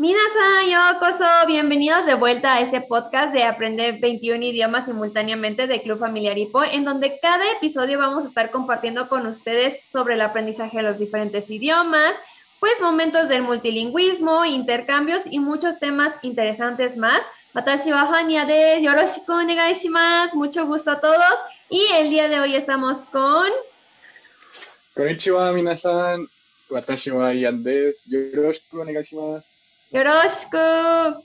Minasan, yokoso, bienvenidos de vuelta a este podcast de Aprender 21 idiomas simultáneamente de Club Familiar Hipo, en donde cada episodio vamos a estar compartiendo con ustedes sobre el aprendizaje de los diferentes idiomas, pues momentos del multilingüismo, intercambios y muchos temas interesantes más. Watashi wa Hania desu, yoroshiku onegai mucho gusto a todos. Y el día de hoy estamos con... Konnichiwa, minasan. Watashi wa Ian desu, yoroshiku onegai shimasu. Yoroshiku.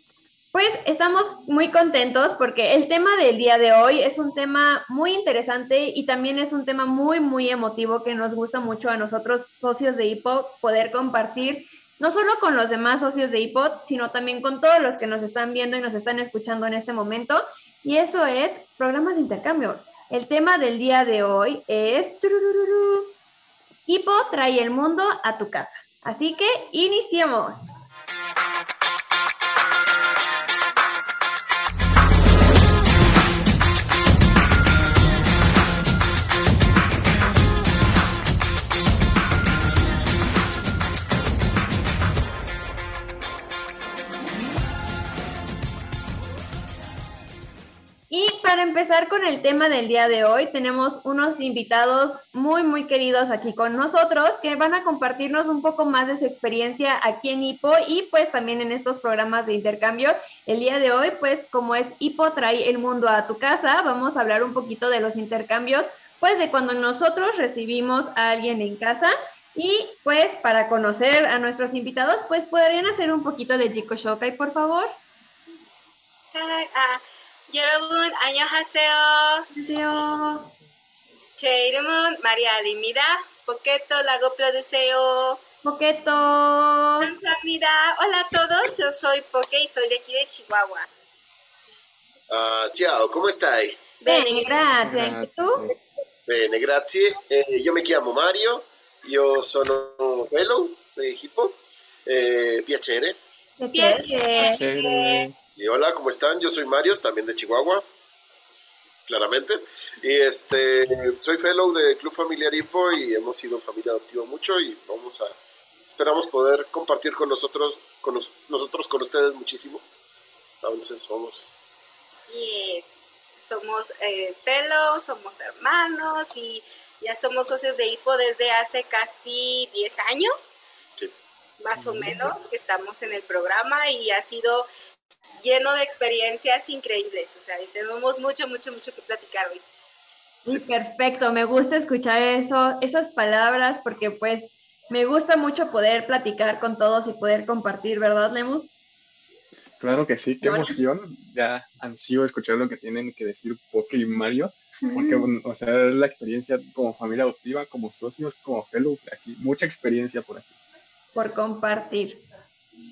Pues estamos muy contentos porque el tema del día de hoy es un tema muy interesante y también es un tema muy, muy emotivo que nos gusta mucho a nosotros, socios de HIPO, poder compartir, no solo con los demás socios de HIPO, sino también con todos los que nos están viendo y nos están escuchando en este momento. Y eso es programas de intercambio. El tema del día de hoy es... HIPO trae el mundo a tu casa. Así que iniciemos. Empezar con el tema del día de hoy, tenemos unos invitados muy, muy queridos aquí con nosotros que van a compartirnos un poco más de su experiencia aquí en HIPO y pues también en estos programas de intercambio. El día de hoy, pues como es HIPO trae el mundo a tu casa, vamos a hablar un poquito de los intercambios, pues de cuando nosotros recibimos a alguien en casa. Y pues para conocer a nuestros invitados, pues podrían hacer un poquito de Jiko Shokai, por favor. Hi, 아, 여러분 안녕하세요. 안녕하세요. 제 이름은 마리아입니다. 포켓토라고 불러주세요. Poqueto. 감사합니다. Hola a todos, yo soy Poke y soy de aquí de Chihuahua. Ah, ciao, come stai? Bene, grazie. ¿Y tú? Bene, grazie. Eh, io mi chiamo Mario, io sono fellow di Hippo. Eh, piacere. ¿Qué Bien. Y hola, ¿cómo están? Yo soy Mario, también de Chihuahua, claramente. Y este, soy fellow de Club Familiar Hippo y hemos sido familia adoptiva mucho y vamos a, esperamos poder compartir con nosotros, con nos- nosotros, con ustedes muchísimo. Entonces, vamos. Así es. Somos eh, fellows, somos hermanos y ya somos socios de HIPO desde hace casi 10 años, Sí. más o menos, que estamos en el programa y ha sido lleno de experiencias increíbles. O sea, y tenemos mucho, mucho, mucho que platicar hoy. Sí, Perfecto, me gusta escuchar eso, esas palabras porque pues me gusta mucho poder platicar con todos y poder compartir, ¿verdad, Lemus? Claro que sí, qué emoción. Ya ansío escuchar lo que tienen que decir Poke y Mario, porque, o sea, es la experiencia como familia adoptiva, como socios, como fellow, aquí, mucha experiencia por aquí. por compartir.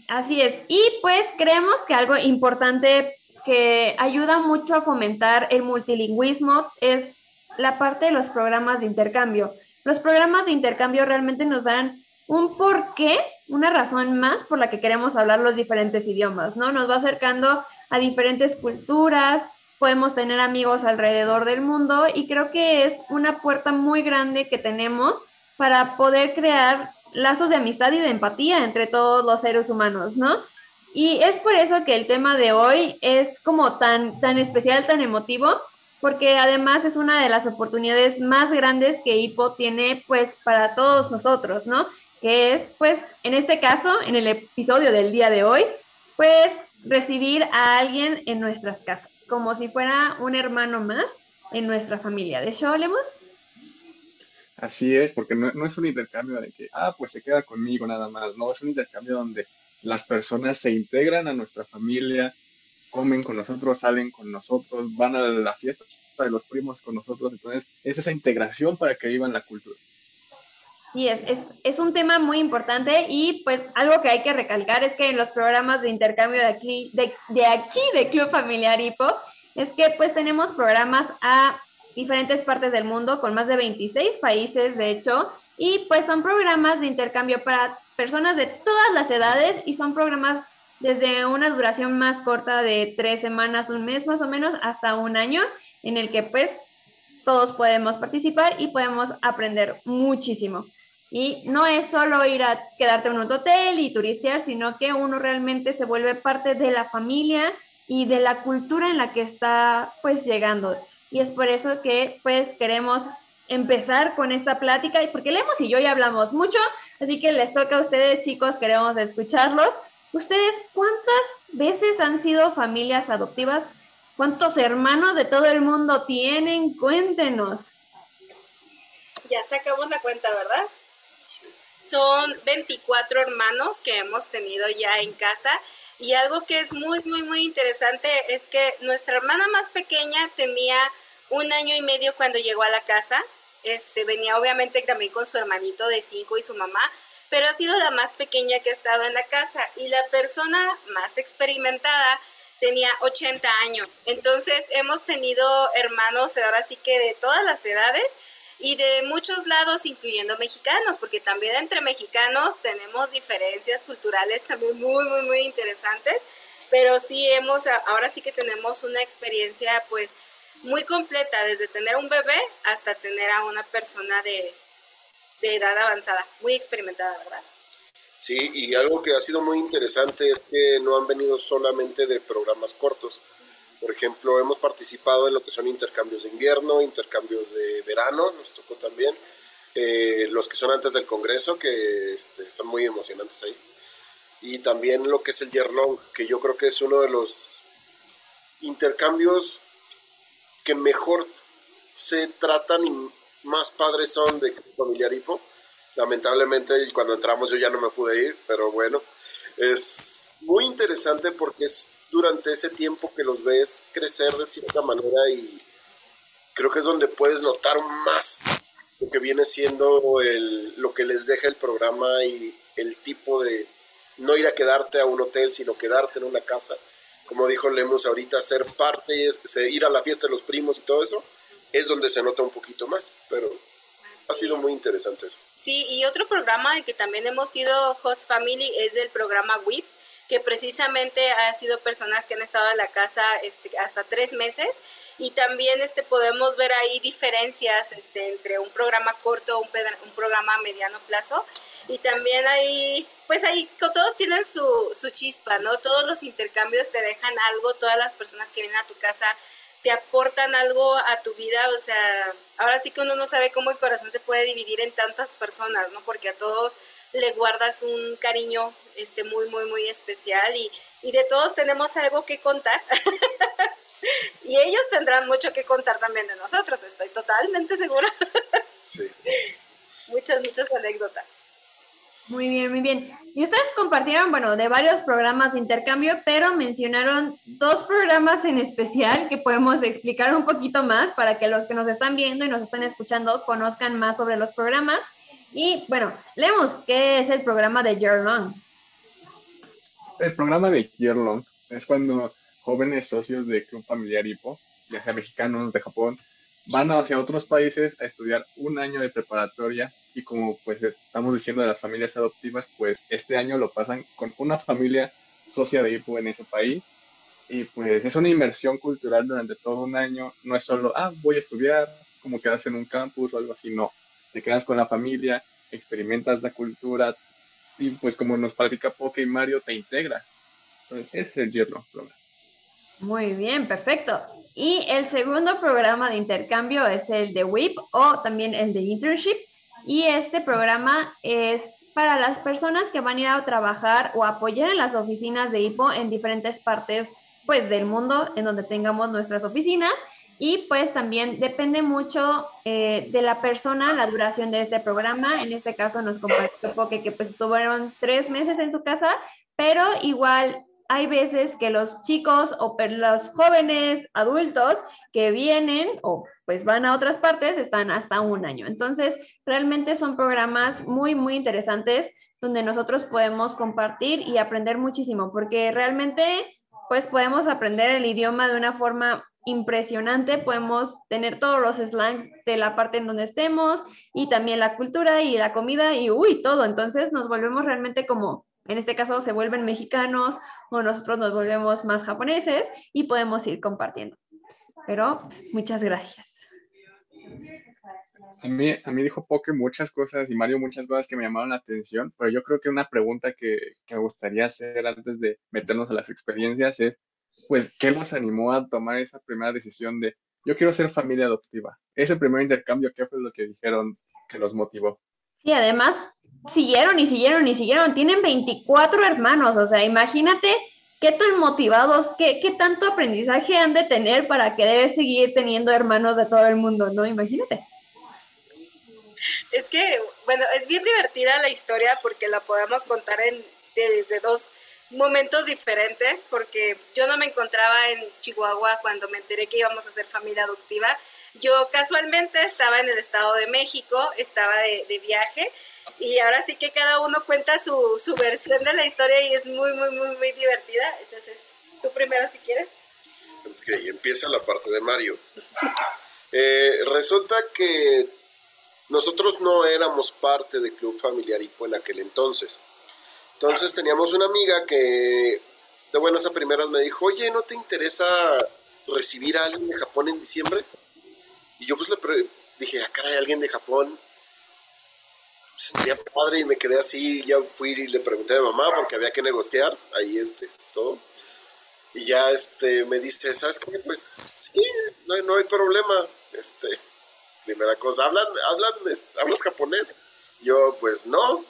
Así es. Y pues creemos que algo importante que ayuda mucho a fomentar el multilingüismo es la parte de los programas de intercambio. Los programas de intercambio realmente nos dan un porqué, una razón más por la que queremos hablar los diferentes idiomas, ¿no? Nos va acercando a diferentes culturas, podemos tener amigos alrededor del mundo y creo que es una puerta muy grande que tenemos para poder crear lazos de amistad y de empatía entre todos los seres humanos, ¿no? Y es por eso que el tema de hoy es como tan, tan especial, tan emotivo, porque además es una de las oportunidades más grandes que HIPO tiene pues para todos nosotros, ¿no? Que es pues en este caso, en el episodio del día de hoy, pues recibir a alguien en nuestras casas, como si fuera un hermano más en nuestra familia. ¿De hecho, hablemos? Así es, porque no, no es un intercambio de que, ah, pues se queda conmigo nada más, no, es un intercambio donde las personas se integran a nuestra familia, comen con nosotros, salen con nosotros, van a la fiesta de los primos con nosotros, entonces es esa integración para que vivan la cultura. Sí, es, es, es un tema muy importante y pues algo que hay que recalcar es que en los programas de intercambio de aquí, de, de aquí, de Club Familiar Hipo, es que pues tenemos programas a diferentes partes del mundo con más de 26 países, de hecho, y pues son programas de intercambio para personas de todas las edades y son programas desde una duración más corta de tres semanas, un mes más o menos, hasta un año, en el que pues todos podemos participar y podemos aprender muchísimo. Y no es solo ir a quedarte en un hotel y turistear, sino que uno realmente se vuelve parte de la familia y de la cultura en la que está pues llegando. Y es por eso que pues queremos empezar con esta plática, porque Lemos y yo ya hablamos mucho, así que les toca a ustedes chicos, queremos escucharlos. ¿Ustedes cuántas veces han sido familias adoptivas? ¿Cuántos hermanos de todo el mundo tienen? Cuéntenos. Ya sacamos la cuenta, ¿verdad? Son 24 hermanos que hemos tenido ya en casa y algo que es muy, muy, muy interesante es que nuestra hermana más pequeña tenía un año y medio cuando llegó a la casa. Este, venía obviamente también con su hermanito de cinco y su mamá, pero ha sido la más pequeña que ha estado en la casa y la persona más experimentada tenía 80 años. Entonces hemos tenido hermanos ahora sí que de todas las edades y de muchos lados, incluyendo mexicanos, porque también entre mexicanos tenemos diferencias culturales también muy, muy, muy interesantes, pero sí hemos, ahora sí que tenemos una experiencia pues muy completa, desde tener un bebé hasta tener a una persona de, de edad avanzada, muy experimentada, ¿verdad? Sí, y algo que ha sido muy interesante es que no han venido solamente de programas cortos. Por ejemplo, hemos participado en lo que son intercambios de invierno, intercambios de verano, nos tocó también, eh, los que son antes del Congreso, que este, son muy emocionantes ahí. Y también lo que es el Year Long, que yo creo que es uno de los intercambios que mejor se tratan y más padres son de familiar hipo. Lamentablemente cuando entramos yo ya no me pude ir, pero bueno, es muy interesante porque es durante ese tiempo que los ves crecer de cierta manera y creo que es donde puedes notar más lo que viene siendo el, lo que les deja el programa y el tipo de no ir a quedarte a un hotel, sino quedarte en una casa como dijo Lemos ahorita, ser parte, ir a la fiesta de los primos y todo eso, es donde se nota un poquito más, pero ha sido muy interesante eso. Sí, y otro programa de que también hemos sido host family es del programa WIP, que precisamente ha sido personas que han estado en la casa este, hasta tres meses y también este, podemos ver ahí diferencias este, entre un programa corto, un, un programa a mediano plazo y también ahí, pues ahí todos tienen su, su chispa, ¿no? Todos los intercambios te dejan algo, todas las personas que vienen a tu casa te aportan algo a tu vida, o sea, ahora sí que uno no sabe cómo el corazón se puede dividir en tantas personas, ¿no? Porque a todos le guardas un cariño este muy muy muy especial y, y de todos tenemos algo que contar. y ellos tendrán mucho que contar también de nosotros, estoy totalmente segura. sí. Muchas muchas anécdotas. Muy bien, muy bien. Y ustedes compartieron, bueno, de varios programas de intercambio, pero mencionaron dos programas en especial que podemos explicar un poquito más para que los que nos están viendo y nos están escuchando conozcan más sobre los programas. Y bueno, leemos qué es el programa de Year Long. El programa de Year Long es cuando jóvenes socios de Club Familiar Hipo, ya sea mexicanos de Japón, van hacia otros países a estudiar un año de preparatoria y como pues estamos diciendo de las familias adoptivas, pues este año lo pasan con una familia socia de IPO en ese país. Y pues es una inversión cultural durante todo un año, no es solo, ah, voy a estudiar, como quedas en un campus o algo así, no, te quedas con la familia, experimentas la cultura y pues como nos platica Poke y Mario, te integras. Entonces, ese es el Yerno programa. Muy bien, perfecto. Y el segundo programa de intercambio es el de WIP o también el de internship. Y este programa es para las personas que van a ir a trabajar o apoyar en las oficinas de IPO en diferentes partes pues del mundo en donde tengamos nuestras oficinas y pues también depende mucho eh, de la persona la duración de este programa. En este caso nos compartió Poke que pues estuvieron tres meses en su casa, pero igual hay veces que los chicos o los jóvenes adultos que vienen o pues van a otras partes están hasta un año. Entonces, realmente son programas muy, muy interesantes donde nosotros podemos compartir y aprender muchísimo, porque realmente pues podemos aprender el idioma de una forma impresionante, podemos tener todos los slangs de la parte en donde estemos y también la cultura y la comida y uy, todo. Entonces nos volvemos realmente como en este caso se vuelven mexicanos o nosotros nos volvemos más japoneses y podemos ir compartiendo. Pero pues, muchas gracias. A mí, a mí dijo Poke muchas cosas y Mario muchas cosas que me llamaron la atención, pero yo creo que una pregunta que, que me gustaría hacer antes de meternos a las experiencias es, pues, ¿qué los animó a tomar esa primera decisión de, yo quiero ser familia adoptiva? Ese primer intercambio, ¿qué fue lo que dijeron que los motivó? Sí, además, siguieron y siguieron y siguieron. Tienen 24 hermanos, o sea, imagínate qué tan motivados, qué, qué tanto aprendizaje han de tener para querer seguir teniendo hermanos de todo el mundo, ¿no? Imagínate. Es que, bueno, es bien divertida la historia porque la podemos contar en, desde dos momentos diferentes, porque yo no me encontraba en Chihuahua cuando me enteré que íbamos a ser familia adoptiva. Yo casualmente estaba en el Estado de México, estaba de, de viaje y ahora sí que cada uno cuenta su, versión de la historia y es muy, muy, muy, muy divertida. Entonces, tú primero si quieres. Ok, empieza la parte de Mario. Eh, resulta que nosotros no éramos parte del Club Familiar Hipo en aquel entonces. Entonces teníamos una amiga que de buenas a primeras me dijo, oye, ¿no te interesa recibir a alguien de Japón en diciembre? Y yo pues le dije, ah, caray, alguien de Japón. Pues estaría padre y me quedé así, ya fui y le pregunté a mi mamá porque había que negociar ahí este, todo. Y ya este me dice, ¿sabes qué? Pues sí, no no hay problema. Este, primera cosa, ¿hablan, hablan, hablas japonés? Yo, pues no,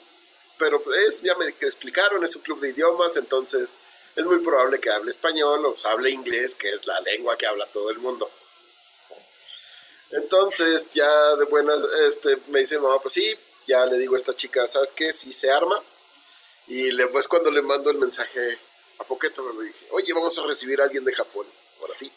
pero es, ya me explicaron, es un club de idiomas, entonces es muy probable que hable español o hable inglés, que es la lengua que habla todo el mundo. Entonces, ya de buena, este, me dice mamá, pues sí, ya le digo a esta chica, ¿sabes qué? Sí se arma. Y después cuando le mando el mensaje a Poqueto, me dije, oye, vamos a recibir a alguien de Japón. Ahora sí.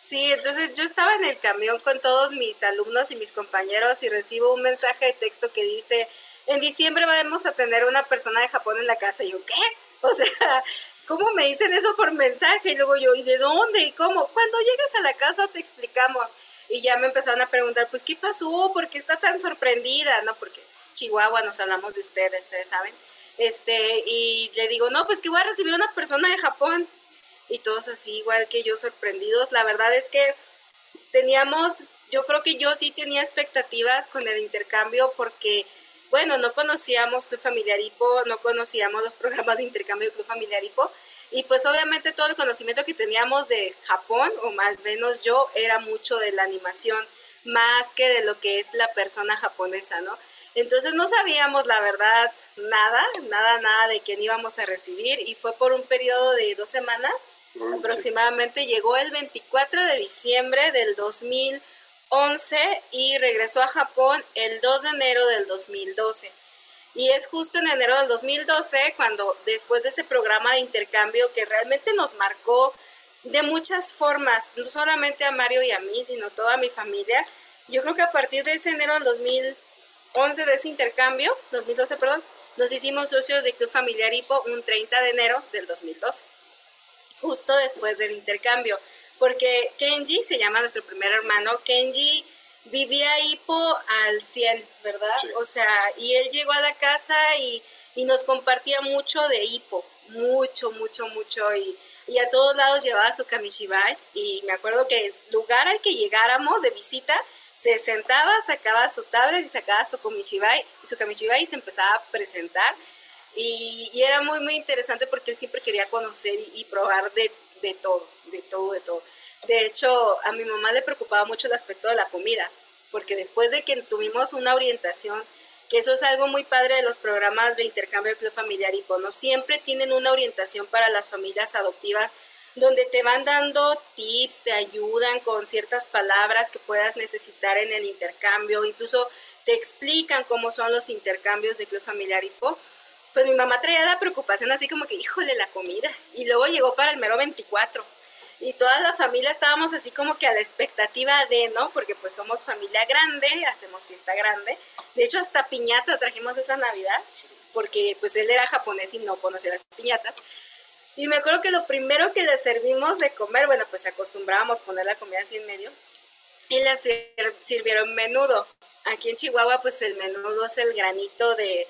Sí, entonces yo estaba en el camión con todos mis alumnos y mis compañeros y recibo un mensaje de texto que dice, en diciembre vamos a tener una persona de Japón en la casa. Y yo, ¿qué? O sea, ¿cómo me dicen eso por mensaje? Y luego yo, ¿y de dónde? ¿Y cómo? Cuando llegues a la casa te explicamos. Y ya me empezaron a preguntar, pues, ¿qué pasó? ¿Por qué está tan sorprendida? ¿No? Porque Chihuahua nos hablamos de ustedes, ustedes saben. Este, y le digo, no, pues que voy a recibir una persona de Japón y todos así igual que yo sorprendidos. La verdad es que teníamos, yo creo que yo sí tenía expectativas con el intercambio porque, bueno, no conocíamos Club Familiar Hipo, no conocíamos los programas de intercambio de Club Familiar Hipo y pues obviamente todo el conocimiento que teníamos de Japón, o al menos yo, era mucho de la animación más que de lo que es la persona japonesa, ¿no? Entonces no sabíamos la verdad nada, nada, nada de quién íbamos a recibir y fue por un periodo de dos semanas aproximadamente. Llegó el 24 de diciembre del 2011 y regresó a Japón el 2 de enero del 2012. Y es justo en enero del 2012 cuando después de ese programa de intercambio que realmente nos marcó de muchas formas, no solamente a Mario y a mí, sino toda mi familia, yo creo que a partir de ese enero del 2012, 11 de ese intercambio, 2012, perdón, nos hicimos socios de Club Familiar Hipo un 30 de enero del 2012, justo después del intercambio, porque Kenji se llama nuestro primer hermano, Kenji vivía Hipo al 100, ¿verdad? O sea, y él llegó a la casa y, y nos compartía mucho de Hipo, mucho, mucho, mucho, y, y, a todos lados llevaba su kamishibai, y me acuerdo que el lugar al que llegáramos de visita, se sentaba, sacaba su tablet y sacaba su kamishibai, su kamishibai y se empezaba a presentar. Y, y, era muy, muy interesante porque él siempre quería conocer y, probar de, de, todo, de todo, de todo. De hecho, a mi mamá le preocupaba mucho el aspecto de la comida, porque después de que tuvimos una orientación, que eso es algo muy padre de los programas de intercambio club familiar y ¿no? Siempre tienen una orientación para las familias adoptivas donde te van dando tips, te ayudan con ciertas palabras que puedas necesitar en el intercambio, incluso te explican cómo son los intercambios de Club Familiar Hipo. Pues mi mamá traía la preocupación así como que, híjole, la comida. Y luego llegó para el mero 24. Y toda la familia estábamos así como que a la expectativa de, ¿no? Porque pues somos familia grande, hacemos fiesta grande. De hecho, hasta piñata trajimos esa Navidad, porque pues él era japonés y no conocía las piñatas. Y me acuerdo que lo primero que le servimos de comer, bueno, pues acostumbrábamos poner la comida así en medio, y le sirvieron menudo. Aquí en Chihuahua, pues el menudo es el granito de,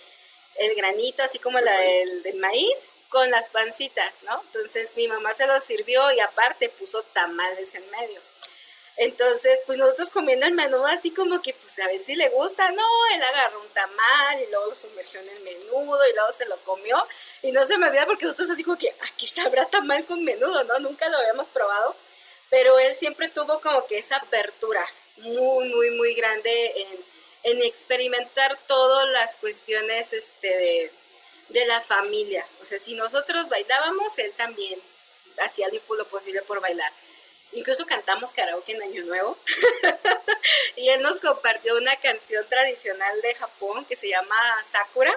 el granito, así como la del, del maíz, con las pancitas, ¿no? Entonces mi mamá se lo sirvió y aparte puso tamales en medio. Entonces, pues nosotros comiendo el menú así como que, pues a ver si le gusta. No, él agarró un tamal y luego lo sumergió en el menudo y luego se lo comió. Y no se me olvida porque nosotros así como que, aquí sabrá tamal con menudo, ¿no? Nunca lo habíamos probado. Pero él siempre tuvo como que esa apertura muy, muy, muy grande en, experimentar todas las cuestiones este, de, de la familia. O sea, si nosotros bailábamos, él también hacía lo posible por bailar. Incluso cantamos karaoke en Año Nuevo. y él nos compartió una canción tradicional de Japón que se llama Sakura.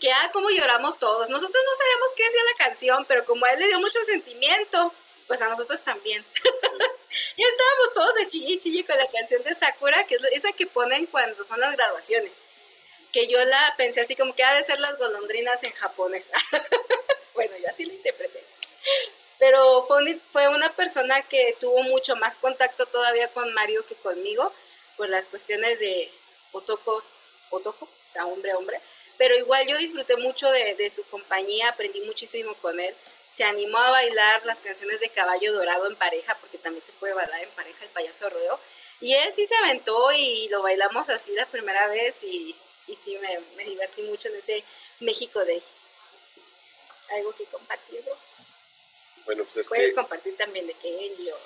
Que, ah, como lloramos todos. Nosotros no sabíamos qué decía la canción, pero como a él le dio mucho sentimiento, pues a nosotros también. y estábamos todos de chilli chilli con la canción de Sakura, que es esa que ponen cuando son las graduaciones. Que yo la pensé así como que ha de ser las golondrinas en japonés. bueno, yo así la interpreté pero fue, fue una persona que tuvo mucho más contacto todavía con Mario que conmigo por las cuestiones de Otoko, Otoko, o sea, hombre, hombre. Pero igual yo disfruté mucho de, de, su compañía, aprendí muchísimo con él. Se animó a bailar las canciones de Caballo Dorado en pareja, porque también se puede bailar en pareja el payaso rodeo. Y él sí se aventó y lo bailamos así la primera vez y, y sí me, me divertí mucho en ese México Day. ¿Algo que compartir, bro? Bueno, pues es Puedes compartir también de Kenji o...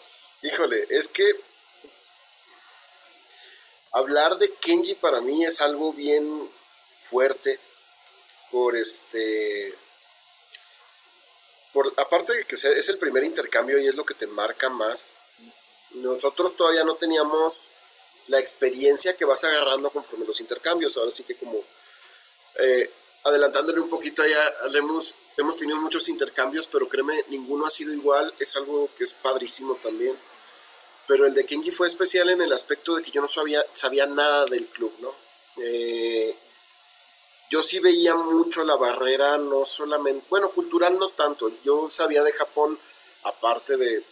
Híjole, es que hablar de Kenji para mí es algo bien fuerte por este por aparte de que es el primer intercambio y es lo que te marca más nosotros todavía no teníamos la experiencia que vas agarrando conforme los intercambios ahora sí que como eh, adelantándole un poquito allá hemos hemos tenido muchos intercambios, pero créeme, ninguno ha sido igual, es algo que es padrísimo también. Pero el de Kenji fue especial en el aspecto de que yo no sabía, sabía nada del club, ¿no? Eh, yo sí veía mucho la barrera, no solamente, bueno, cultural no tanto, yo sabía de Japón, aparte de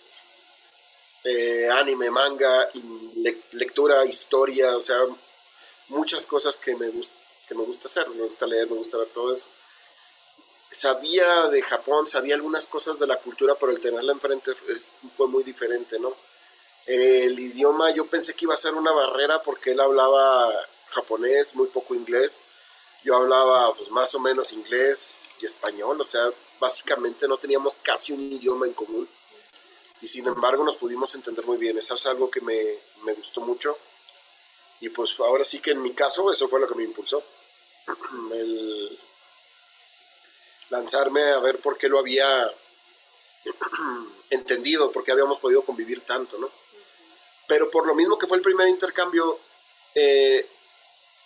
eh, anime, manga, lectura, historia, o sea, muchas cosas que me, que me gusta hacer, me gusta leer, me gusta ver todo eso sabía de Japón, sabía algunas cosas de la cultura, pero el tenerla enfrente fue muy diferente, ¿no? El idioma yo pensé que iba a ser una barrera porque él hablaba japonés, muy poco inglés. Yo hablaba pues más o menos inglés y español, o sea, básicamente no teníamos casi un idioma en común. Y sin embargo nos pudimos entender muy bien. Eso es algo que me, me gustó mucho. Y pues ahora sí que en mi caso eso fue lo que me impulsó. El, lanzarme a ver por qué lo había entendido, por qué habíamos podido convivir tanto, ¿no? Pero por lo mismo que fue el primer intercambio, eh,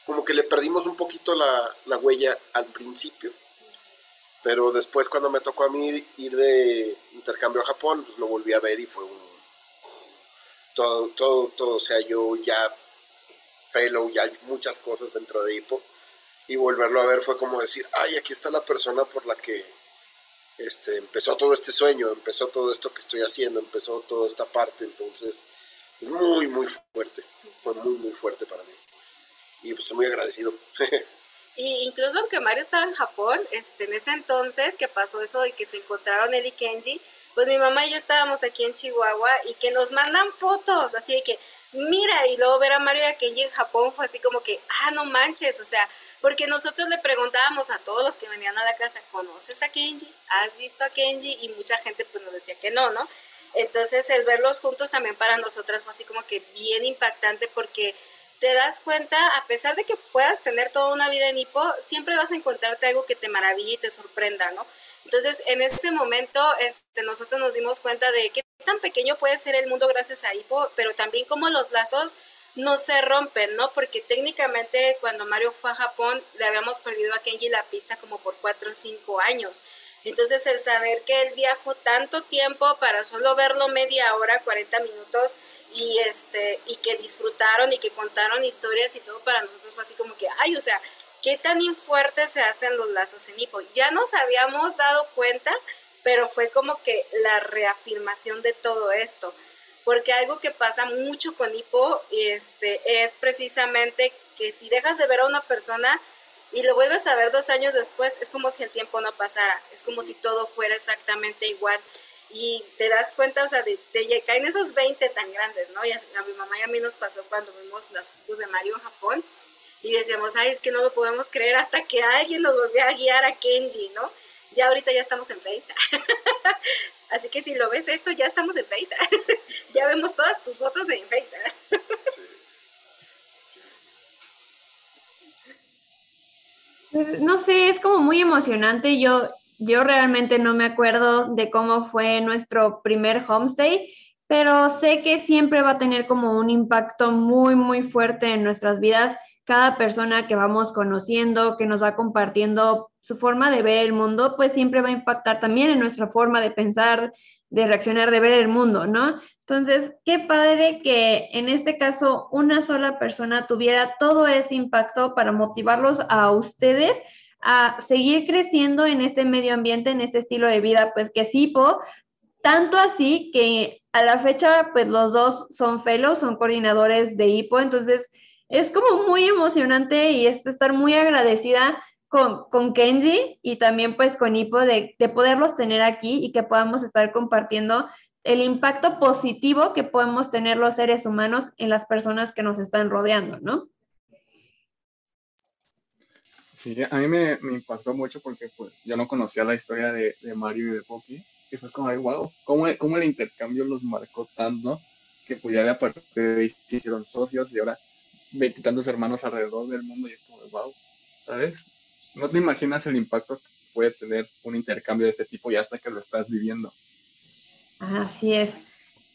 como que le perdimos un poquito la, la, huella al principio. Pero después cuando me tocó a mí ir de intercambio a Japón, pues lo volví a ver y fue un... Todo, todo, todo, o sea, yo ya fellow, ya muchas cosas dentro de Hippo y volverlo a ver fue como decir, ay, aquí está la persona por la que este, empezó todo este sueño, empezó todo esto que estoy haciendo, empezó toda esta parte, entonces es muy, muy fuerte, fue muy, muy fuerte para mí. Y pues estoy muy agradecido. y incluso aunque Mario estaba en Japón, este, en ese entonces que pasó eso de que se encontraron él y Kenji, pues mi mamá y yo estábamos aquí en Chihuahua y que nos mandan fotos, así de que, mira, y luego ver a Mario y a Kenji en Japón fue así como que, ah, no manches, o sea, porque nosotros le preguntábamos a todos los que venían a la casa, ¿conoces a Kenji? ¿Has visto a Kenji? Y mucha gente pues nos decía que no, ¿no? Entonces el verlos juntos también para nosotras fue así como que bien impactante porque te das cuenta, a pesar de que puedas tener toda una vida en hipo, siempre vas a encontrarte algo que te maraville y te sorprenda, ¿no? Entonces, en ese momento, este, nosotros nos dimos cuenta de qué tan pequeño puede ser el mundo gracias a hipo, pero también como los lazos no se rompen, ¿no? Porque técnicamente cuando Mario fue a Japón le habíamos perdido a Kenji la pista como por cuatro o cinco años. Entonces el saber que él viajó tanto tiempo para solo verlo media hora, 40 minutos, y este, y que disfrutaron y que contaron historias y todo para nosotros fue así como que, ay, o sea, qué tan fuertes se hacen los lazos en Hipo. Ya nos habíamos dado cuenta, pero fue como que la reafirmación de todo esto porque algo que pasa mucho con hipo este, es precisamente que si dejas de ver a una persona y lo vuelves a ver dos años después, es como si el tiempo no pasara, es como si todo fuera exactamente igual. Y te das cuenta, o sea, de, de caen esos 20 tan grandes, ¿no? Y a, mi mamá y a mí nos pasó cuando vimos las fotos de Mario en Japón y decíamos, ay, es que no lo podemos creer hasta que alguien nos volvió a guiar a Kenji, ¿no? Ya ahorita ya estamos en Face. Así que si lo ves esto, ya estamos en Face. ya vemos todas tus fotos en Face. No sé, es como muy emocionante. Yo, yo realmente no me acuerdo de cómo fue nuestro primer homestay, pero sé que siempre va a tener como un impacto muy, muy fuerte en nuestras vidas. Cada persona que vamos conociendo, que nos va compartiendo su forma de ver el mundo, pues siempre va a impactar también en nuestra forma de pensar, de reaccionar, de ver el mundo, ¿no? Entonces, qué padre que en este caso una sola persona tuviera todo ese impacto para motivarlos a ustedes a seguir creciendo en este medio ambiente, en este estilo de vida, pues que SIPO, tanto así que a la fecha, pues los dos son fellows, son coordinadores de HIPO, entonces es como muy emocionante y es estar muy agradecida con, con Kenji y también pues con Hippo de, de poderlos tener aquí y que podamos estar compartiendo el impacto positivo que podemos tener los seres humanos en las personas que nos están rodeando, ¿no? Sí, a mí me, me impactó mucho porque pues yo no conocía la historia de, de Mario y de Poki y fue como, ay, wow, ¿cómo, cómo el intercambio los marcó tanto que pues ya de aparte se hicieron socios y ahora tantos hermanos alrededor del mundo y es como, wow, ¿sabes? no te imaginas el impacto que puede tener un intercambio de este tipo ya hasta que lo estás viviendo. Así es.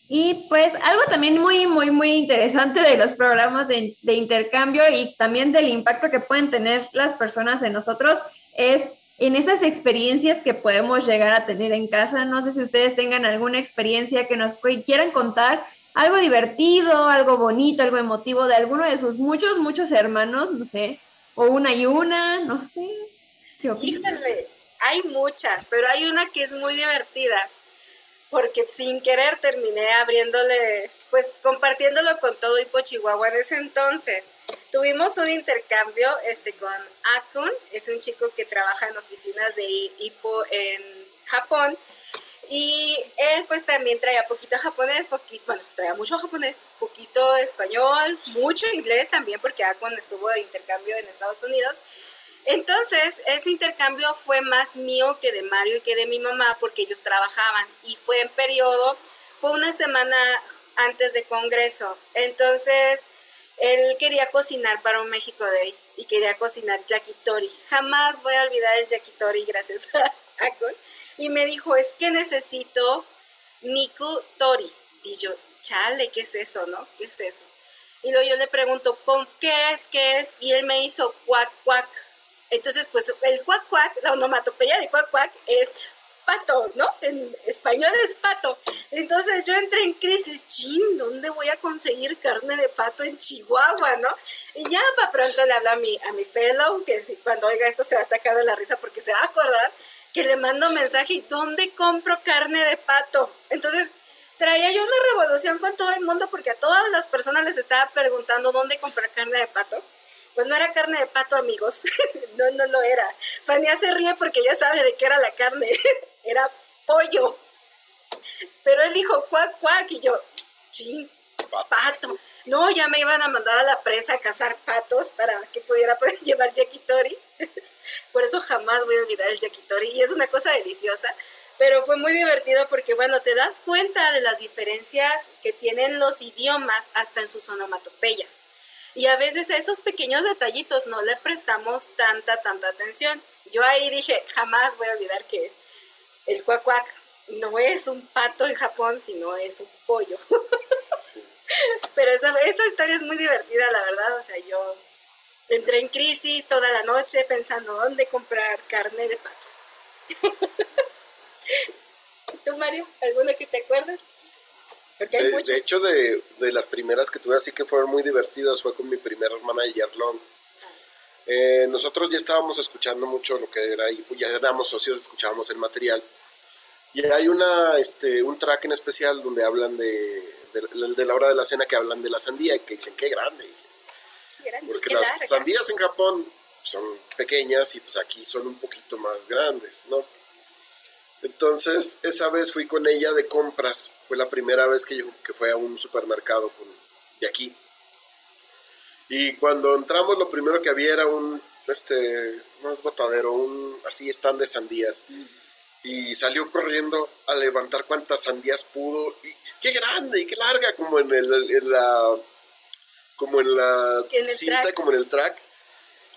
Y pues algo también muy, muy, muy interesante de los programas de, de, intercambio y también del impacto que pueden tener las personas en nosotros es en esas experiencias que podemos llegar a tener en casa. No sé si ustedes tengan alguna experiencia que nos quieran contar, algo divertido, algo bonito, algo emotivo de alguno de sus muchos, muchos hermanos, no sé, o una y una, no sé. Híjole, hay muchas, pero hay una que es muy divertida, porque sin querer terminé abriéndole, pues compartiéndolo con todo Hipo Chihuahua en ese entonces. Tuvimos un intercambio este, con Akun, es un chico que trabaja en oficinas de Hipo en Japón, y él pues también traía poquito japonés, poquito, bueno, traía mucho japonés, poquito español, mucho inglés también, porque Akon estuvo de intercambio en Estados Unidos. Entonces, ese intercambio fue más mío que de Mario y que de mi mamá, porque ellos trabajaban. Y fue en periodo, fue una semana antes de Congreso. Entonces, él quería cocinar para un México Day y quería cocinar yakitori. Jamás voy a olvidar el yakitori gracias a Akon y me dijo, es que necesito Niku Tori. Y yo, chale, ¿qué es eso, no? ¿Qué es eso? Y luego yo le pregunto, ¿con qué es? ¿Qué es? Y él me hizo cuac, cuac. Entonces, pues el cuac, cuac, la onomatopeya de cuac, cuac es pato, ¿no? En español es pato. Entonces yo entré en crisis, ¿dónde voy a conseguir carne de pato en Chihuahua, no? Y ya para pronto le habla a mi, a mi fellow, que cuando oiga esto se va a atacar de la risa porque se va a acordar, que le mando mensaje, ¿y dónde compro carne de pato? Entonces, traía yo una revolución con todo el mundo porque a todas las personas les estaba preguntando dónde comprar carne de pato. Pues no era carne de pato, amigos. no, no lo era. Fania se ríe porque ya sabe de qué era la carne. era pollo. Pero él dijo, cuac, cuac, y yo, ching, pato. No, ya me iban a mandar a la presa a cazar patos para que pudiera llevar yakitori. Por eso jamás voy a olvidar el yakitori y es una cosa deliciosa. Pero fue muy divertido porque, bueno, te das cuenta de las diferencias que tienen los idiomas hasta en sus onomatopeyas. Y a veces a esos pequeños detallitos no le prestamos tanta, tanta atención. Yo ahí dije, jamás voy a olvidar que el cuacuac no es un pato en Japón, sino es un pollo. Pero esa, esta historia es muy divertida, la verdad. O sea, yo entré en crisis toda la noche pensando dónde comprar carne de pato. ¿Tú, Mario? ¿Alguna que te acuerdas? Porque hay de, de, hecho, de, de, las primeras que tuve así que fueron muy divertidas fue con mi primera hermana Yerlon. Eh, nosotros ya estábamos escuchando mucho lo que era, y ya éramos socios, escuchábamos el material. Y hay una, este, un track en especial donde hablan de, de, la hora de la cena, que hablan de la sandía y que dicen, qué grande. Porque las sandías en Japón son pequeñas y pues aquí son un poquito más grandes, ¿no? Entonces, esa vez fui con ella de compras. Fue la primera vez que, yo, que fue a un supermercado de aquí. Y cuando entramos, lo primero que había era un, este, no es botadero, un así stand de sandías. Y salió corriendo a levantar cuantas sandías pudo. Y qué grande y qué larga, como en, el, en la, como en la cinta, como en el track.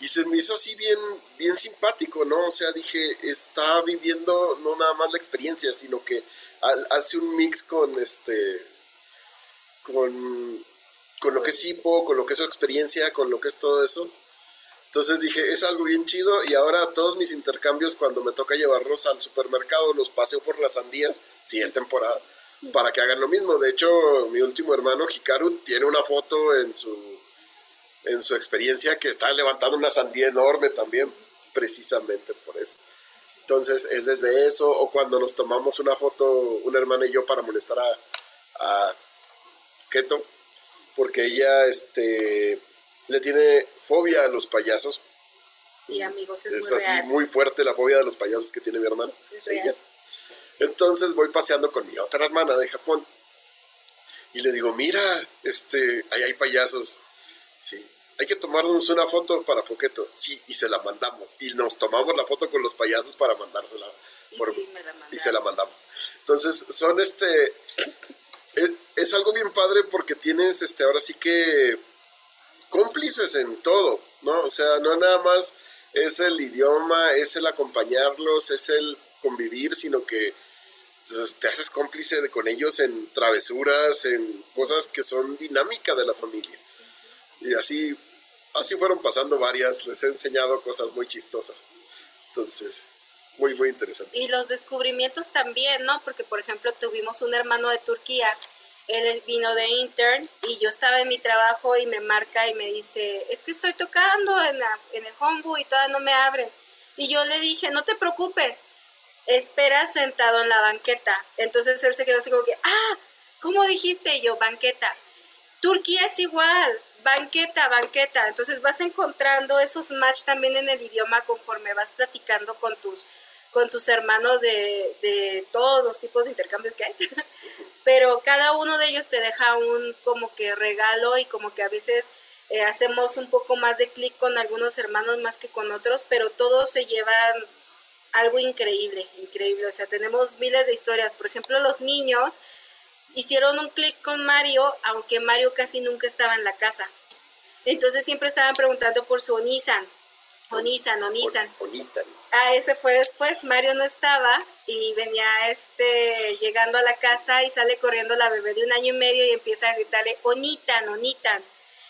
Y se me hizo así bien, bien simpático, ¿no? O sea, dije, está viviendo no nada más la experiencia, sino que hace un mix con este, con con lo que es hipo, con lo que es su experiencia, con lo que es todo eso. Entonces dije, es algo bien chido y ahora todos mis intercambios cuando me toca llevarlos al supermercado los paseo por las sandías, si es temporada, para que hagan lo mismo. De hecho, mi último hermano Hikaru tiene una foto en su, en su experiencia que está levantando una sandía enorme también, precisamente por eso. Entonces es desde eso, o cuando nos tomamos una foto, una hermana y yo, para molestar a, a Keto, porque ella este, le tiene fobia a los payasos. Sí, amigos, es, es así muy fuerte la fobia de los payasos que tiene mi hermana. Entonces voy paseando con mi otra hermana de Japón y le digo, mira, este, ahí hay payasos. Sí, hay que tomarnos una foto para Poqueto. Sí, y se la mandamos. Y nos tomamos la foto con los payasos para mandársela. Y, y se la mandamos. Entonces, son este es, algo bien padre porque tienes, este, ahora sí que cómplices en todo, ¿no? O sea, no nada más es el idioma, es el acompañarlos, es el convivir, sino que pues, te haces cómplice de, con ellos en travesuras, en cosas que son dinámicas de la familia. Y así, así fueron pasando varias, les he enseñado cosas muy chistosas. Entonces, muy, muy interesante. Y los descubrimientos también, ¿no? Porque, por ejemplo, tuvimos un hermano de Turquía, él vino de intern y yo estaba en mi trabajo y me marca y me dice, es que estoy tocando en, en el hombu y todavía no me abren. Y yo le dije, no te preocupes, espera sentado en la banqueta. Entonces él se quedó así como que, ah, ¿cómo dijiste yo? Banqueta. Turquía es igual, banqueta, banqueta. Entonces vas encontrando esos match también en el idioma conforme vas platicando con tus con tus hermanos de, todos los tipos de intercambios que hay. Pero cada uno de ellos te deja un como que regalo y como que a veces eh, hacemos un poco más de clic con algunos hermanos más que con otros, pero todos se llevan algo increíble, increíble. O sea, tenemos miles de historias. Por ejemplo, los niños hicieron un clic con Mario, aunque Mario casi nunca estaba en la casa. Entonces siempre estaban preguntando por su Onisan. Onisan, Onisan. Ah, ese fue después, Mario no estaba y venía este llegando a la casa y sale corriendo la bebé de un año y medio y empieza a gritarle, Onitan, Onitan.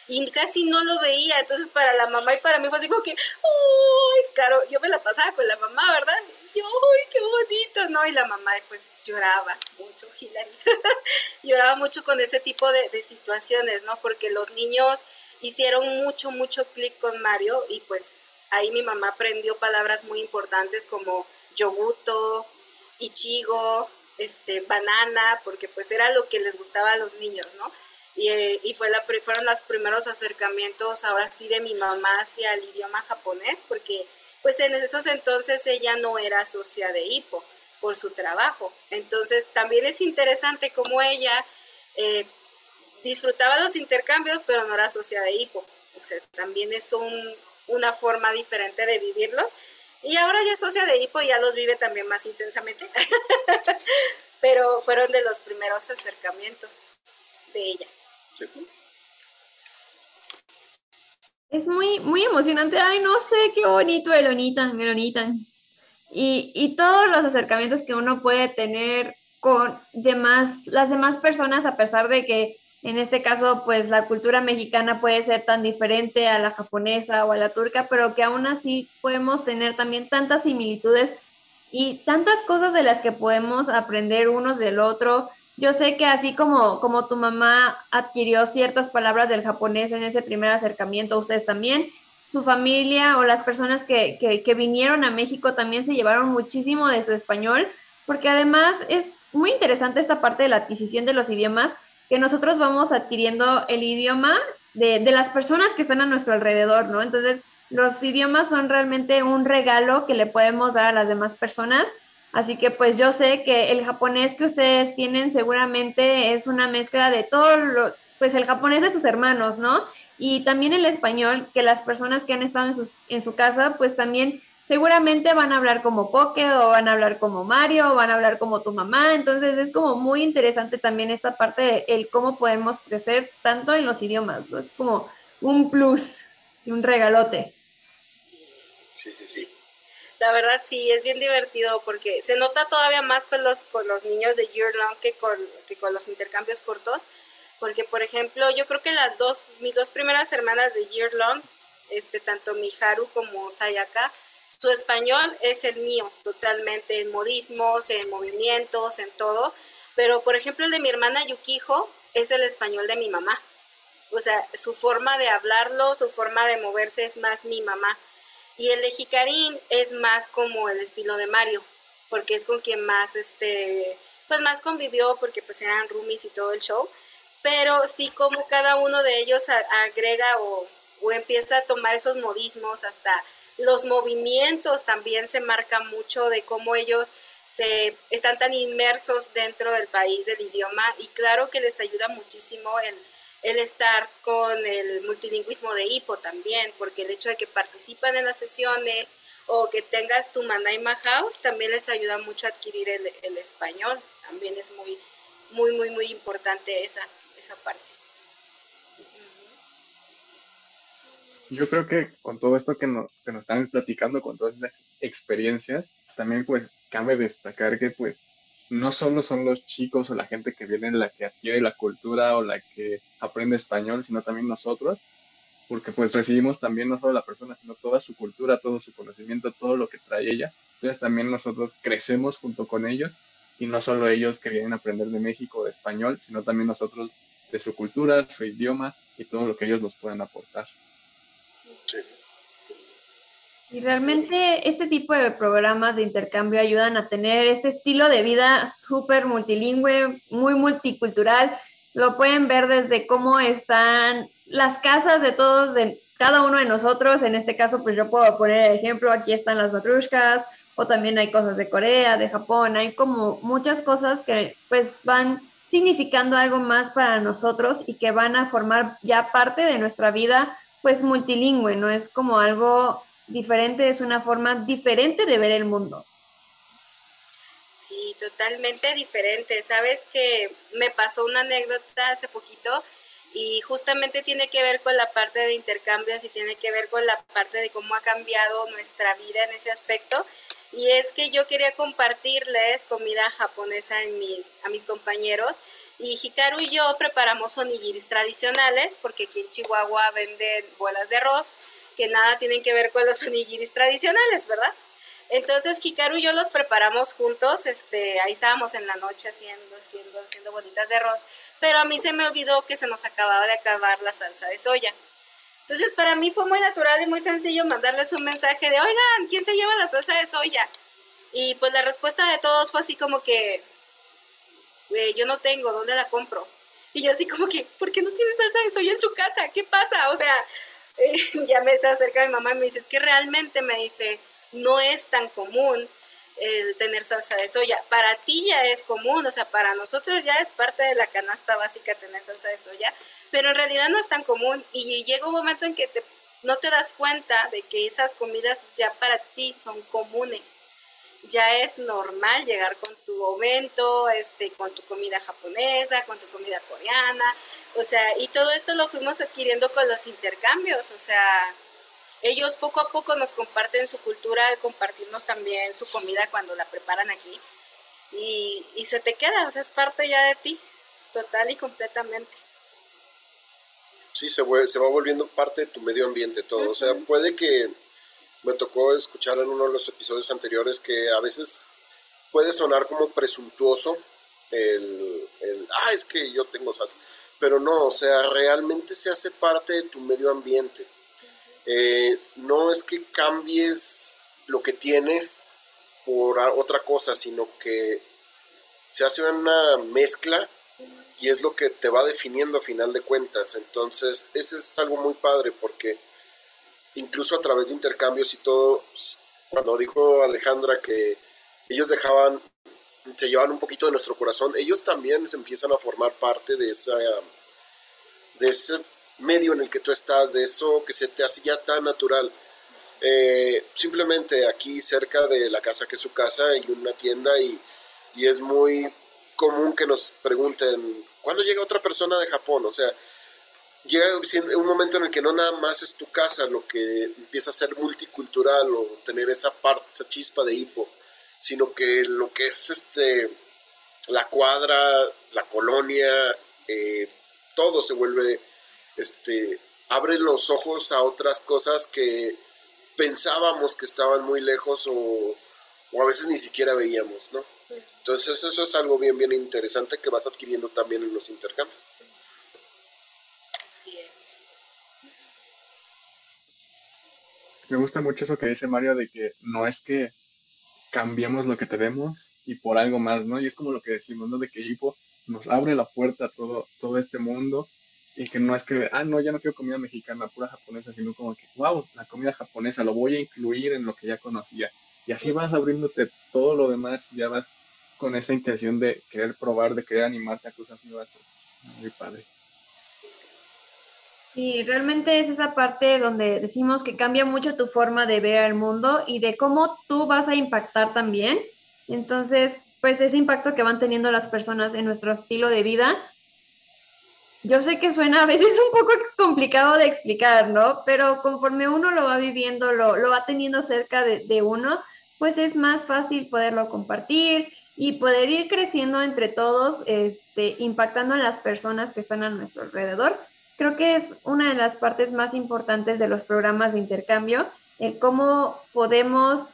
Y casi no lo veía, entonces para la mamá y para mí fue así como que, ¡ay! Claro, yo me la pasaba con la mamá, ¿verdad? Y ¡ay, qué bonito! ¿No? Y la mamá pues lloraba mucho, Hilary. lloraba mucho con ese tipo de, de situaciones, ¿no? Porque los niños hicieron mucho, mucho clic con Mario y pues ahí mi mamá aprendió palabras muy importantes como yoguto, ichigo, este, banana, porque pues era lo que les gustaba a los niños, ¿no? Y, eh, y fue la, fueron los primeros acercamientos ahora sí de mi mamá hacia el idioma japonés, porque pues en esos entonces ella no era socia de Hippo por su trabajo. Entonces también es interesante cómo ella eh, disfrutaba los intercambios, pero no era socia de Hippo. O sea, también es un, una forma diferente de vivirlos. Y ahora ya es socia de Hipo y ya los vive también más intensamente. Pero fueron de los primeros acercamientos de ella. Es muy, muy emocionante. Ay, no sé, qué bonito el Onita, Y, y todos los acercamientos que uno puede tener con demás, las demás personas, a pesar de que en este caso, pues la cultura mexicana puede ser tan diferente a la japonesa o a la turca, pero que aún así podemos tener también tantas similitudes y tantas cosas de las que podemos aprender unos del otro. Yo sé que así como, como tu mamá adquirió ciertas palabras del japonés en ese primer acercamiento, ustedes también, su familia o las personas que, que, que vinieron a México también se llevaron muchísimo de su español, porque además es muy interesante esta parte de la adquisición de los idiomas, que nosotros vamos adquiriendo el idioma de, de, las personas que están a nuestro alrededor, ¿no? Entonces, los idiomas son realmente un regalo que le podemos dar a las demás personas Así que pues yo sé que el japonés que ustedes tienen seguramente es una mezcla de todo lo, pues el japonés de sus hermanos, ¿no? Y también el español, que las personas que han estado en, sus, en su casa, pues también seguramente van a hablar como Poke o van a hablar como Mario o van a hablar como tu mamá. Entonces es como muy interesante también esta parte de el cómo podemos crecer tanto en los idiomas. ¿no? Es como un plus, un regalote. Sí, sí, sí. La verdad sí, es bien divertido porque se nota todavía más con los, con los niños de year long que con, que con los intercambios cortos. Porque, por ejemplo, yo creo que las dos, mis dos primeras hermanas de year long, este, tanto Miharu como Sayaka, su español es el mío, totalmente, en modismos, en movimientos, en todo. Pero, por ejemplo, el de mi hermana Yukijo es el español de mi mamá. O sea, su forma de hablarlo, su forma de moverse es más mi mamá. Y el de Hikarin es más como el estilo de Mario, porque es con quien más, este, pues más convivió, porque pues eran roomies y todo el show. Pero sí como cada uno de ellos agrega o, o empieza a tomar esos modismos hasta los movimientos también se marcan mucho de cómo ellos se están tan inmersos dentro del país del idioma y claro que les ayuda muchísimo el, el estar con el multilingüismo de HIPO también, porque el hecho de que participan en las sesiones o que tengas tu Manaima House también les ayuda mucho a adquirir el, el español, también es muy, muy, muy, muy importante esa, esa parte. Yo creo que con todo esto que nos, que nos están platicando, con todas estas experiencias, también pues cabe destacar que pues no solo son los chicos o la gente que viene la que adquiere la cultura o la que aprende español, sino también nosotros, porque pues recibimos también no solo la persona, sino toda su cultura, todo su conocimiento, todo lo que trae ella. Entonces también nosotros crecemos junto con ellos y no solo ellos que vienen a aprender de México de español, sino también nosotros de su cultura, su idioma y todo lo que ellos nos puedan aportar. Y realmente este tipo de programas de intercambio ayudan a tener este estilo de vida súper multilingüe, muy multicultural. Lo pueden ver desde cómo están las casas de todos, de cada uno de nosotros. En este caso, pues yo puedo poner el ejemplo, aquí están las matrushkas, o también hay cosas de Corea, de Japón, hay como muchas cosas que pues van significando algo más para nosotros y que van a formar ya parte de nuestra vida pues multilingüe, ¿no? Es como algo diferente, es una forma diferente de ver el mundo. Sí, totalmente diferente. Sabes que me pasó una anécdota hace poquito y justamente tiene que ver con la parte de intercambios y tiene que ver con la parte de cómo ha cambiado nuestra vida en ese aspecto. Y es que yo quería compartirles comida japonesa mis, a mis compañeros y Hikaru y yo preparamos onigiris tradicionales porque aquí en Chihuahua venden bolas de arroz que nada tienen que ver con los onigiris tradicionales, ¿verdad? Entonces Hikaru y yo los preparamos juntos, este, ahí estábamos en la noche haciendo, haciendo, haciendo bolitas de arroz, pero a mí se me olvidó que se nos acababa de acabar la salsa de soya. Entonces para mí fue muy natural y muy sencillo mandarles un mensaje de, oigan, ¿quién se lleva la salsa de soya? Y pues la respuesta de todos fue así como que, yo no tengo, ¿dónde la compro? Y yo así como que, ¿por qué no tiene salsa de soya en su casa? ¿Qué pasa? O sea, ya me está cerca mi mamá y me dice, es que realmente me dice, no es tan común el tener salsa de soya. Para ti ya es común, o sea, para nosotros ya es parte de la canasta básica tener salsa de soya, pero en realidad no es tan común y llega un momento en que te, no te das cuenta de que esas comidas ya para ti son comunes. Ya es normal llegar con tu momento, este, con tu comida japonesa, con tu comida coreana, o sea, y todo esto lo fuimos adquiriendo con los intercambios, o sea, ellos poco a poco nos comparten su cultura, compartirnos también su comida cuando la preparan aquí. Y, y se te queda, o sea, es parte ya de ti, total y completamente. Sí, se, se va volviendo parte de tu medio ambiente todo. O sea, puede que me tocó escuchar en uno de los episodios anteriores que a veces puede sonar como presuntuoso el, el ah, es que yo tengo salsa pero no, o sea, realmente se hace parte de tu medio ambiente. Eh, no es que cambies lo que tienes por otra cosa, sino que se hace una mezcla y es lo que te va definiendo a final de cuentas. Entonces, ese es algo muy padre porque incluso a través de intercambios y todo, cuando dijo Alejandra que ellos dejaban, se llevaban un poquito de nuestro corazón, ellos también se empiezan a formar parte de esa de ese medio en el que tú estás, de eso que se te hace ya tan natural. Eh, simplemente aquí cerca de la casa que es su casa hay una tienda y, y es muy común que nos pregunten, ¿cuándo llega otra persona de Japón? O sea, llega un momento en el que no nada más es tu casa lo que empieza a ser multicultural o tener esa parte, esa chispa de hipo, sino que lo que es este la cuadra, la colonia, eh, todo se vuelve, este, abre los ojos a otras cosas que pensábamos que estaban muy lejos o, a veces ni siquiera veíamos, ¿no? Entonces eso es algo bien, bien interesante que vas adquiriendo también en los intercambios. Me gusta mucho eso que dice Mario de que no es que cambiemos lo que tenemos y por algo más, ¿no? Y es como lo que decimos, ¿no? De que Hippo nos abre la puerta a todo, todo este mundo y que no es que, ah, no, ya no quiero comida mexicana, pura japonesa, sino como que, wow, la comida japonesa, lo voy a incluir en lo que ya conocía. Y así vas abriéndote todo lo demás, ya vas con esa intención de querer probar, de querer animarte a cosas nuevas. Pues, muy padre. Sí, realmente es esa parte donde decimos que cambia mucho tu forma de ver al mundo y de cómo tú vas a impactar también. Entonces, pues ese impacto que van teniendo las personas en nuestro estilo de vida. Yo sé que suena a veces un poco complicado de explicar, ¿no? Pero conforme uno lo va viviendo, lo, lo va teniendo cerca de, de, uno, pues es más fácil poderlo compartir y poder ir creciendo entre todos, este, impactando a las personas que están a nuestro alrededor. Creo que es una de las partes más importantes de los programas de intercambio, el cómo podemos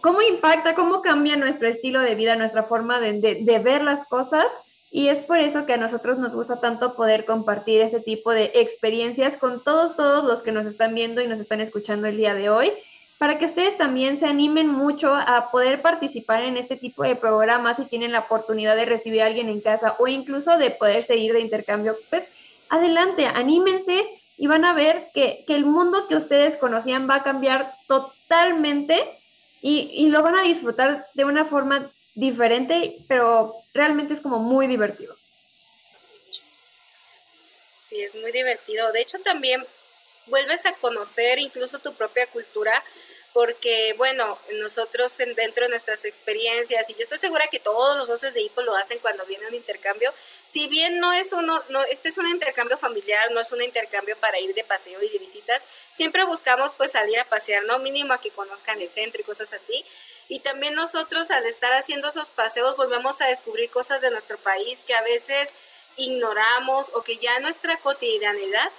cómo impacta, cómo cambia nuestro estilo de vida, nuestra forma de, ver las cosas. Y es por eso que a nosotros nos gusta tanto poder compartir ese tipo de experiencias con todos, todos los que nos están viendo y nos están escuchando el día de hoy, para que ustedes también se animen mucho a poder participar en este tipo de programas si tienen la oportunidad de recibir a alguien en casa o incluso de poder seguir de intercambio. Pues adelante, anímense y van a ver que, que el mundo que ustedes conocían va a cambiar totalmente y, lo van a disfrutar de una forma diferente, pero realmente es como muy divertido. Sí, es muy divertido. De hecho, también vuelves a conocer incluso tu propia cultura porque bueno, nosotros dentro de nuestras experiencias, y yo estoy segura que todos los socios de IPO lo hacen cuando viene un intercambio, si bien no es uno, no, este es un intercambio familiar, no es un intercambio para ir de paseo y de visitas, siempre buscamos pues salir a pasear, ¿no? Mínimo a que conozcan el centro y cosas así. Y también nosotros al estar haciendo esos paseos volvemos a descubrir cosas de nuestro país que a veces ignoramos o que ya nuestra cotidianidad,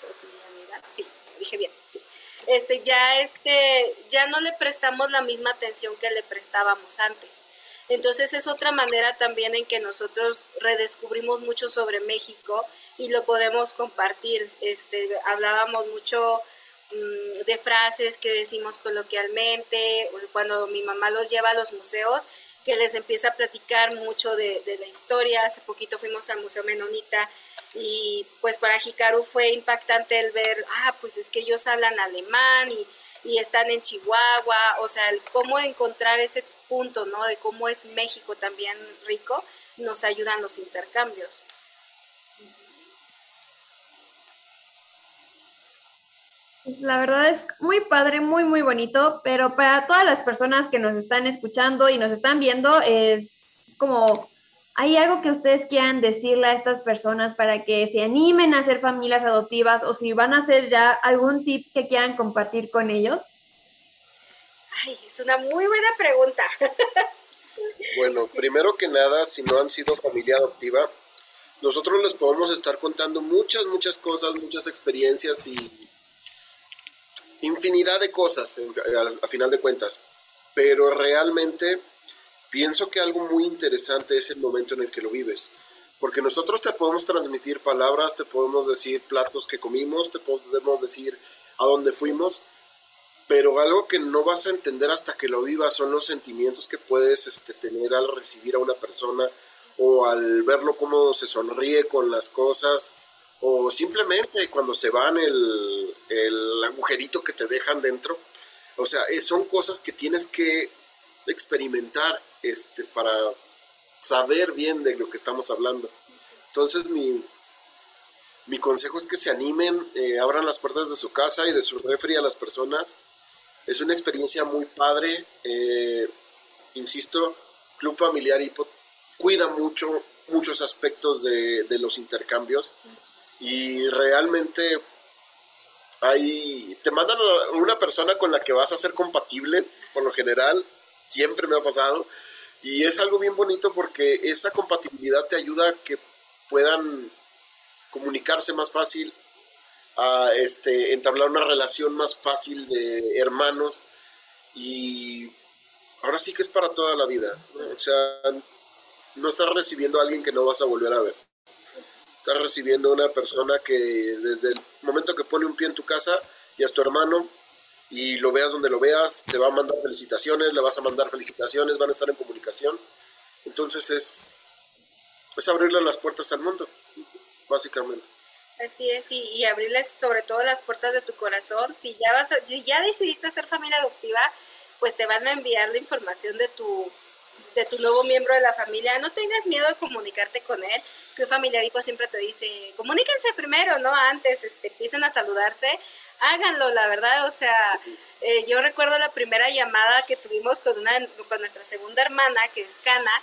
cotidianidad, sí, dije bien, sí este, ya, este, ya no le prestamos la misma atención que le prestábamos antes. Entonces es otra manera también en que nosotros redescubrimos mucho sobre México y lo podemos compartir. Este, hablábamos mucho mm, de frases que decimos coloquialmente, cuando mi mamá los lleva a los museos, que les empieza a platicar mucho de, de la historia. Hace poquito fuimos al Museo Menonita y pues para Hikaru fue impactante el ver, ah, pues es que ellos hablan alemán y, están en Chihuahua, o sea, cómo encontrar ese punto, ¿no? De cómo es México también rico, nos ayudan los intercambios. La verdad es muy padre, muy, muy bonito, pero para todas las personas que nos están escuchando y nos están viendo, es como ¿Hay algo que ustedes quieran decirle a estas personas para que se animen a hacer familias adoptivas o si van a hacer ya algún tip que quieran compartir con ellos? Ay, es una muy buena pregunta. bueno, primero que nada, si no han sido familia adoptiva, nosotros les podemos estar contando muchas, muchas cosas, muchas experiencias y infinidad de cosas a final de cuentas. Pero realmente pienso que algo muy interesante es el momento en el que lo vives. Porque nosotros te podemos transmitir palabras, te podemos decir platos que comimos, te podemos decir a dónde fuimos, pero algo que no vas a entender hasta que lo vivas son los sentimientos que puedes este, tener al recibir a una persona o al verlo cómo se sonríe con las cosas o simplemente cuando se van el, el agujerito que te dejan dentro. O sea, son cosas que tienes que experimentar este, para saber bien de lo que estamos hablando. Entonces mi, mi consejo es que se animen, eh, abran las puertas de su casa y de su refri a las personas. Es una experiencia muy padre. Eh, insisto, Club Familiar Hipo cuida mucho muchos aspectos de los intercambios y realmente hay, te mandan a una persona con la que vas a ser compatible, por lo general, siempre me ha pasado, y es algo bien bonito porque esa compatibilidad te ayuda a que puedan comunicarse más fácil, a este, entablar una relación más fácil de hermanos y ahora sí que es para toda la vida. O sea, no estás recibiendo a alguien que no vas a volver a ver. Estás recibiendo a una persona que desde el momento que pone un pie en tu casa y es tu hermano y lo veas donde lo veas, te va a mandar felicitaciones, le vas a mandar felicitaciones, van a estar en comunicación. Entonces es, es abrirle las puertas al mundo, básicamente. Así es, y, abrirles sobre todo las puertas de tu corazón. Si ya, vas si ya decidiste ser familia adoptiva, pues te van a enviar la información de tu de tu nuevo miembro de la familia, no tengas miedo de comunicarte con él. Tu familiar pues siempre te dice, comuníquense primero, ¿no? Antes, este, empiecen a saludarse, háganlo, la verdad, o sea, eh, yo recuerdo la primera llamada que tuvimos con, una, con nuestra segunda hermana, que es Cana,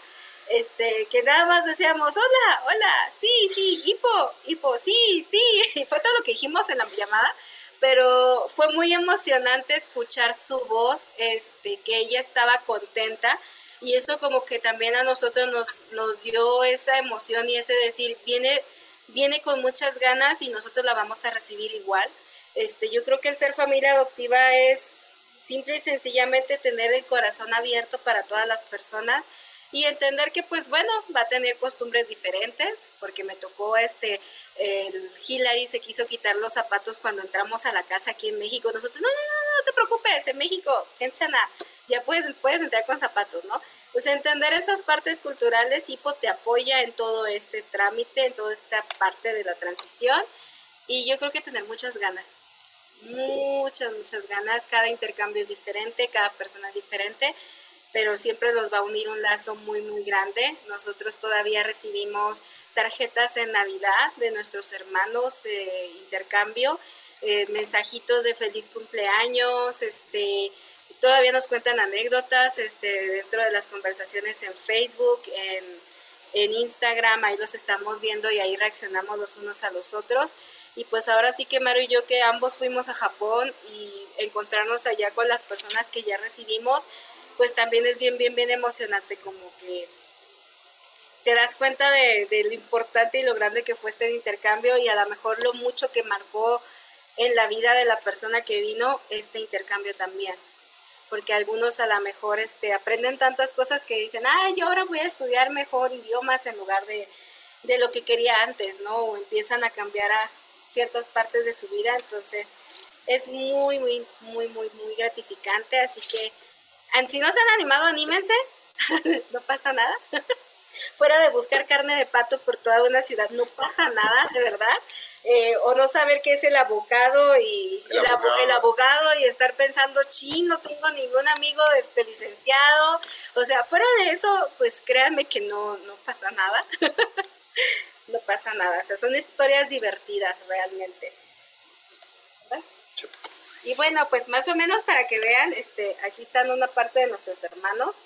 este, que nada más decíamos, hola, hola, sí, sí, hipo, hipo, sí, sí, fue todo lo que dijimos en la llamada, pero fue muy emocionante escuchar su voz, este, que ella estaba contenta, y eso como que también a nosotros nos, nos dio esa emoción y ese decir, viene, viene con muchas ganas y nosotros la vamos a recibir igual. Este, yo creo que el ser familia adoptiva es simple y sencillamente tener el corazón abierto para todas las personas y entender que pues bueno, va a tener costumbres diferentes, porque me tocó este, el Hillary se quiso quitar los zapatos cuando entramos a la casa aquí en México, nosotros, no, no, no, no te preocupes, en México, Kenchana, ya puedes, puedes entrar con zapatos, ¿no? Pues entender esas partes culturales, HIPO te apoya en todo este trámite, en toda esta parte de la transición y yo creo que tener muchas ganas, muchas, muchas ganas, cada intercambio es diferente, cada persona es diferente, pero siempre los va a unir un lazo muy, muy grande. Nosotros todavía recibimos tarjetas en Navidad de nuestros hermanos de intercambio, eh, mensajitos de feliz cumpleaños, este, Todavía nos cuentan anécdotas este, dentro de las conversaciones en Facebook, en, Instagram, ahí los estamos viendo y ahí reaccionamos los unos a los otros. Y pues ahora sí que Mario y yo que ambos fuimos a Japón y encontrarnos allá con las personas que ya recibimos, pues también es bien, bien, bien emocionante como que te das cuenta de, lo importante y lo grande que fue este intercambio y a lo mejor lo mucho que marcó en la vida de la persona que vino este intercambio también porque algunos a lo mejor este, aprenden tantas cosas que dicen, ay, yo ahora voy a estudiar mejor idiomas en lugar de, de lo que quería antes, ¿no? O empiezan a cambiar a ciertas partes de su vida, entonces es muy, muy, muy, muy, muy gratificante, así que si no se han animado, anímense, no pasa nada. Fuera de buscar carne de pato por toda una ciudad, no pasa nada, de verdad. Eh, o no saber qué es el abogado y el, abogado. y estar pensando, chi, no tengo ningún amigo este licenciado. O sea, fuera de eso, pues créanme que no, no pasa nada. no pasa nada. O sea, son historias divertidas realmente. Y bueno, pues más o menos para que vean, este, aquí están una parte de nuestros hermanos.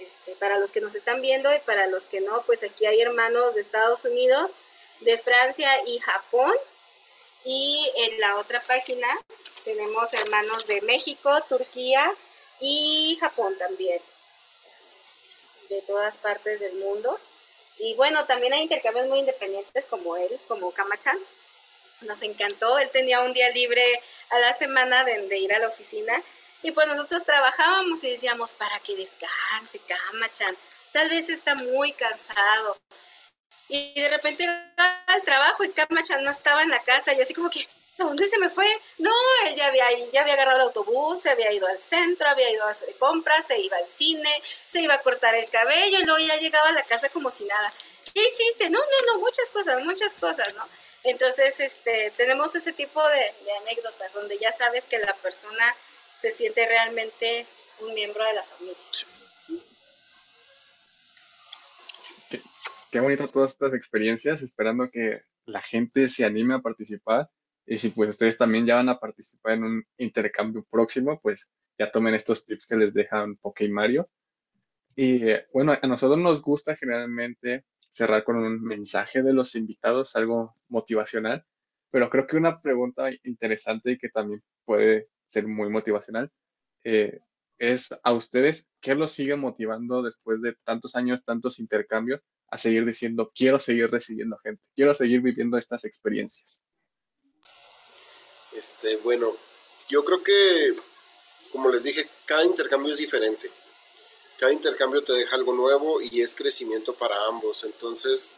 Este, para los que nos están viendo y para los que no, pues aquí hay hermanos de Estados Unidos de Francia y Japón. Y en la otra página tenemos hermanos de México, Turquía y Japón también, de todas partes del mundo. Y bueno, también hay intercambios muy independientes como él, como Kamachan. Nos encantó, él tenía un día libre a la semana de, ir a la oficina y pues nosotros trabajábamos y decíamos, para que descanse, Kamachan, tal vez está muy cansado, y de repente al trabajo y Camachan no estaba en la casa. y así como que, ¿a dónde se me fue? No, él ya había, ya había agarrado el autobús, se había ido al centro, había ido a hacer compras, se iba al cine, se iba a cortar el cabello y luego ya llegaba a la casa como si nada. ¿Qué hiciste? No, no, no, muchas cosas, muchas cosas, ¿no? Entonces, este, tenemos ese tipo de, de anécdotas donde ya sabes que la persona se siente realmente un miembro de la familia qué bonito todas estas experiencias, esperando que la gente se anime a participar. Y si pues ustedes también ya van a participar en un intercambio próximo, pues ya tomen estos tips que les dejan Poké y Mario. Y bueno, a nosotros nos gusta generalmente cerrar con un mensaje de los invitados, algo motivacional, pero creo que una pregunta interesante y que también puede ser muy motivacional eh, es a ustedes, ¿qué los sigue motivando después de tantos años, tantos intercambios, a seguir diciendo, quiero seguir recibiendo gente, quiero seguir viviendo estas experiencias? Este, bueno, yo creo que, como les dije, cada intercambio es diferente. Cada intercambio te deja algo nuevo y es crecimiento para ambos. Entonces,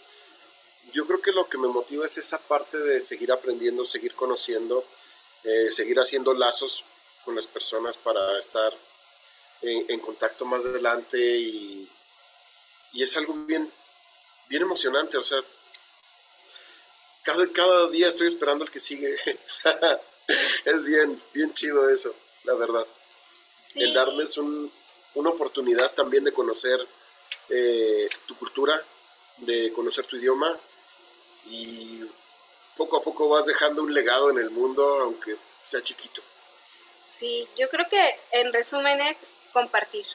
yo creo que lo que me motiva es esa parte de seguir aprendiendo, seguir conociendo, eh, seguir haciendo lazos con las personas para estar en, contacto más adelante y, y, es algo bien, bien emocionante, o sea, cada, cada día estoy esperando el que sigue. es bien, bien chido eso, la verdad. El darles un, una oportunidad también de conocer eh, tu cultura, de conocer tu idioma y poco a poco vas dejando un legado en el mundo, aunque sea chiquito. Sí, yo creo que en resumen es compartir.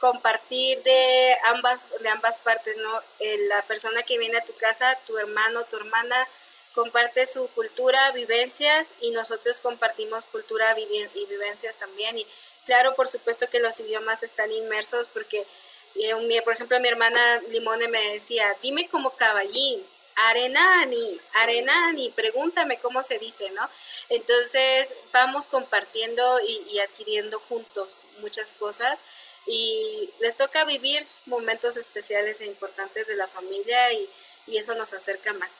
Compartir de ambas, de ambas partes, ¿no? Eh, la persona que viene a tu casa, tu hermano, tu hermana, comparte su cultura, vivencias y nosotros compartimos cultura y vivencias también. Y claro, por supuesto que los idiomas están inmersos porque, eh, por ejemplo, mi hermana Limone me decía, dime como caballín, arenani, arenani, pregúntame cómo se dice, ¿no? Entonces vamos compartiendo y, adquiriendo juntos muchas cosas y les toca vivir momentos especiales e importantes de la familia y, y eso nos acerca más.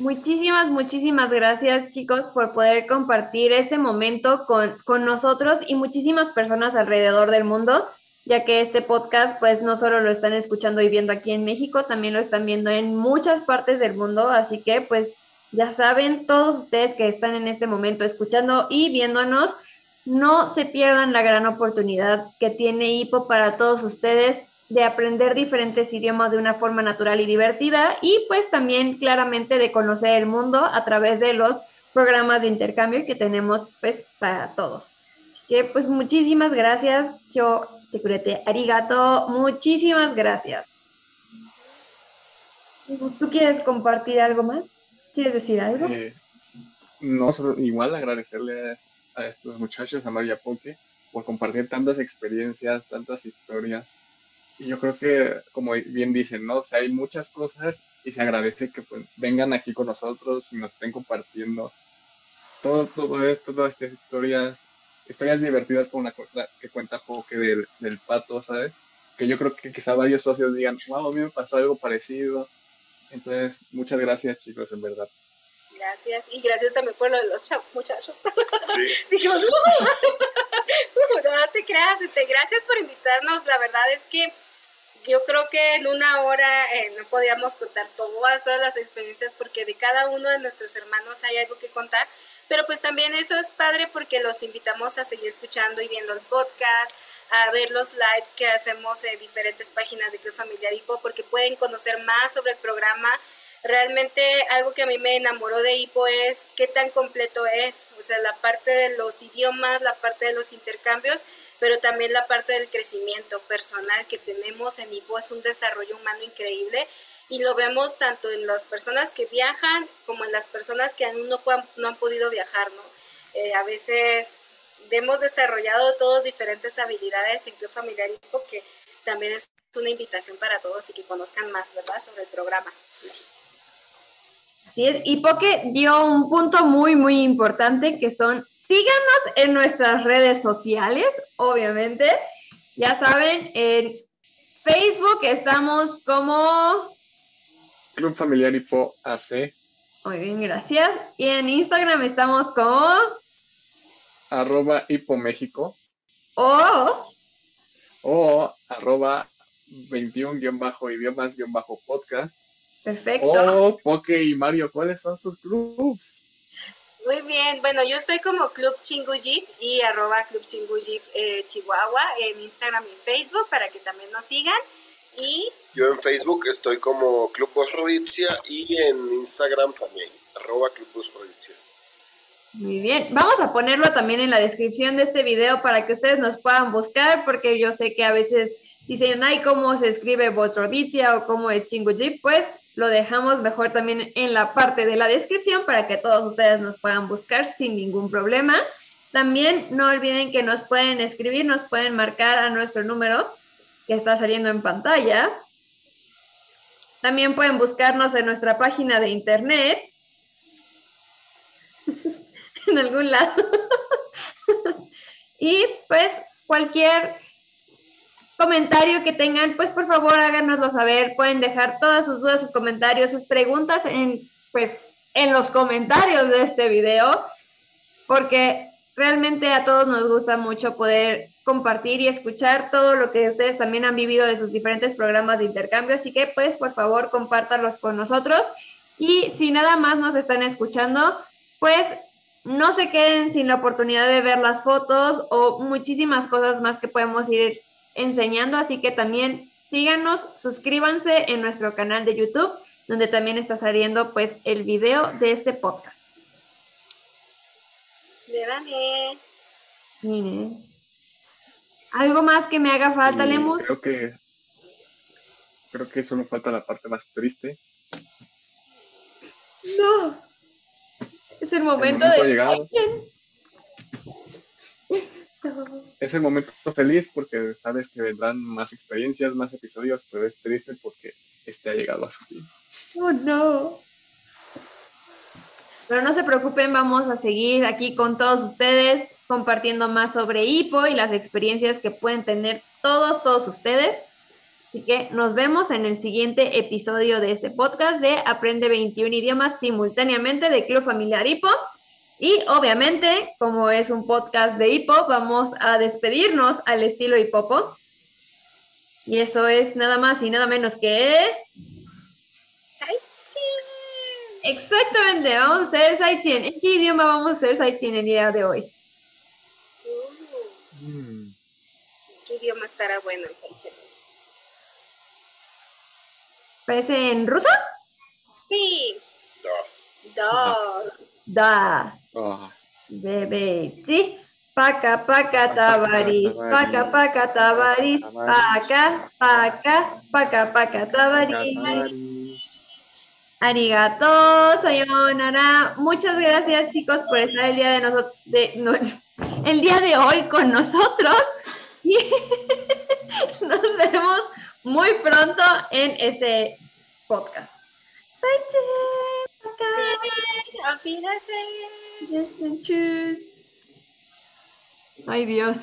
Muchísimas, muchísimas gracias chicos por poder compartir este momento con, con, nosotros y muchísimas personas alrededor del mundo, ya que este podcast pues no solo lo están escuchando y viendo aquí en México, también lo están viendo en muchas partes del mundo, así que pues ya saben, todos ustedes que están en este momento escuchando y viéndonos, no se pierdan la gran oportunidad que tiene Hipo para todos ustedes de aprender diferentes idiomas de una forma natural y divertida y pues también claramente de conocer el mundo a través de los programas de intercambio que tenemos pues para todos. Que pues muchísimas gracias, yo te curete arigato, muchísimas gracias. ¿Tú quieres compartir algo más? ¿Quieres decir algo? no, igual agradecerles a estos muchachos, a María Poque, por compartir tantas experiencias, tantas historias y yo creo que, como bien dicen, ¿no? O sea, hay muchas cosas y se agradece que pues, vengan aquí con nosotros y nos estén compartiendo todo, todo esto, todas estas historias, historias divertidas como la que cuenta Poke del, del pato, ¿sabes? Que yo creo que quizá varios socios digan, wow, a mí me pasó algo parecido. Entonces, muchas gracias, chicos, en verdad. Gracias. Y gracias también por lo de los muchachos. Dijimos, uh, uh, no te creas, este, gracias por invitarnos. La verdad es que yo creo que en una hora eh, no podíamos contar todas, todas las experiencias porque de cada uno de nuestros hermanos hay algo que contar, pero pues también eso es padre porque los invitamos a seguir escuchando y viendo el podcast, a ver los lives que hacemos en diferentes páginas de Club Familiar Hipo porque pueden conocer más sobre el programa. Realmente algo que a mí me enamoró de Hipo es qué tan completo es, o sea, la parte de los idiomas, la parte de los intercambios pero también la parte del crecimiento personal que tenemos en IPO es un desarrollo humano increíble y lo vemos tanto en las personas que viajan como en las personas que aún no, no han podido viajar, ¿no? Eh, a veces hemos desarrollado todos diferentes habilidades en Club Familiar IPO que también es una invitación para todos y que conozcan más, ¿verdad?, sobre el programa. Así es, y Poke dio un punto muy, muy importante que son Síganos en nuestras redes sociales, obviamente. Ya saben, en Facebook estamos como Club Familiar Hipo AC. Muy bien, gracias. Y en Instagram estamos como arroba Hipo México. O o arroba 21-idiomas-podcast. Perfecto. O Poke y Mario, ¿cuáles son sus clubs? Muy bien, bueno, yo estoy como Club Chingujip y arroba Club Chingujip eh, Chihuahua en Instagram y Facebook para que también nos sigan. Y yo en Facebook estoy como Club Voz Rodicia y en Instagram también, arroba Club Voz Rodicia. Muy bien, vamos a ponerlo también en la descripción de este video para que ustedes nos puedan buscar, porque yo sé que a veces dicen, ay, ¿cómo se escribe Voz Rodicia o cómo es Chingujip? Pues lo dejamos mejor también en la parte de la descripción para que todos ustedes nos puedan buscar sin ningún problema. También no olviden que nos pueden escribir, nos pueden marcar a nuestro número que está saliendo en pantalla. También pueden buscarnos en nuestra página de internet, en algún lado. y pues cualquier comentario que tengan, pues por favor háganoslo saber. Pueden dejar todas sus dudas, sus comentarios, sus preguntas en, pues, en los comentarios de este video, porque realmente a todos nos gusta mucho poder compartir y escuchar todo lo que ustedes también han vivido de sus diferentes programas de intercambio. Así que, pues, por favor, compártanlos con nosotros. Y si nada más nos están escuchando, pues no se queden sin la oportunidad de ver las fotos o muchísimas cosas más que podemos ir enseñando, así que también síganos, suscríbanse en nuestro canal de YouTube, donde también está saliendo pues el video de este podcast. Mire. ¿Algo más que me haga falta, Lemus? Creo que creo que solo falta la parte más triste. No. Es el momento, de es el momento feliz porque sabes que vendrán más experiencias, más episodios, pero es triste porque este ha llegado a su fin. Oh, no. Pero no se preocupen, vamos a seguir aquí con todos ustedes compartiendo más sobre HIPO y las experiencias que pueden tener todos, todos ustedes. Así que nos vemos en el siguiente episodio de este podcast de Aprende 21 idiomas simultáneamente de Club Familiar HIPO. Y obviamente, como es un podcast de hip vamos a despedirnos al estilo hip hop. Y eso es nada más y nada menos que. Exactamente, vamos a hacer sightseeing. ¿En qué idioma vamos a hacer sightseeing el día de hoy? Uh. ¿Qué idioma estará bueno el sightseeing? ¿Parece en ruso? Sí. Dos. Dos. Da. Oh. Bebé. Sí. Paca, paca, tabaris. Paca, paca, tabaris. Paca, paca, paca, paca, tabaris. Arigato, sayonara. Muchas gracias, chicos, por estar el día de nosotros, de, el día de hoy con nosotros. Y nos vemos muy pronto en este podcast. Wiedersehen. Tschüss. Ay, Dios.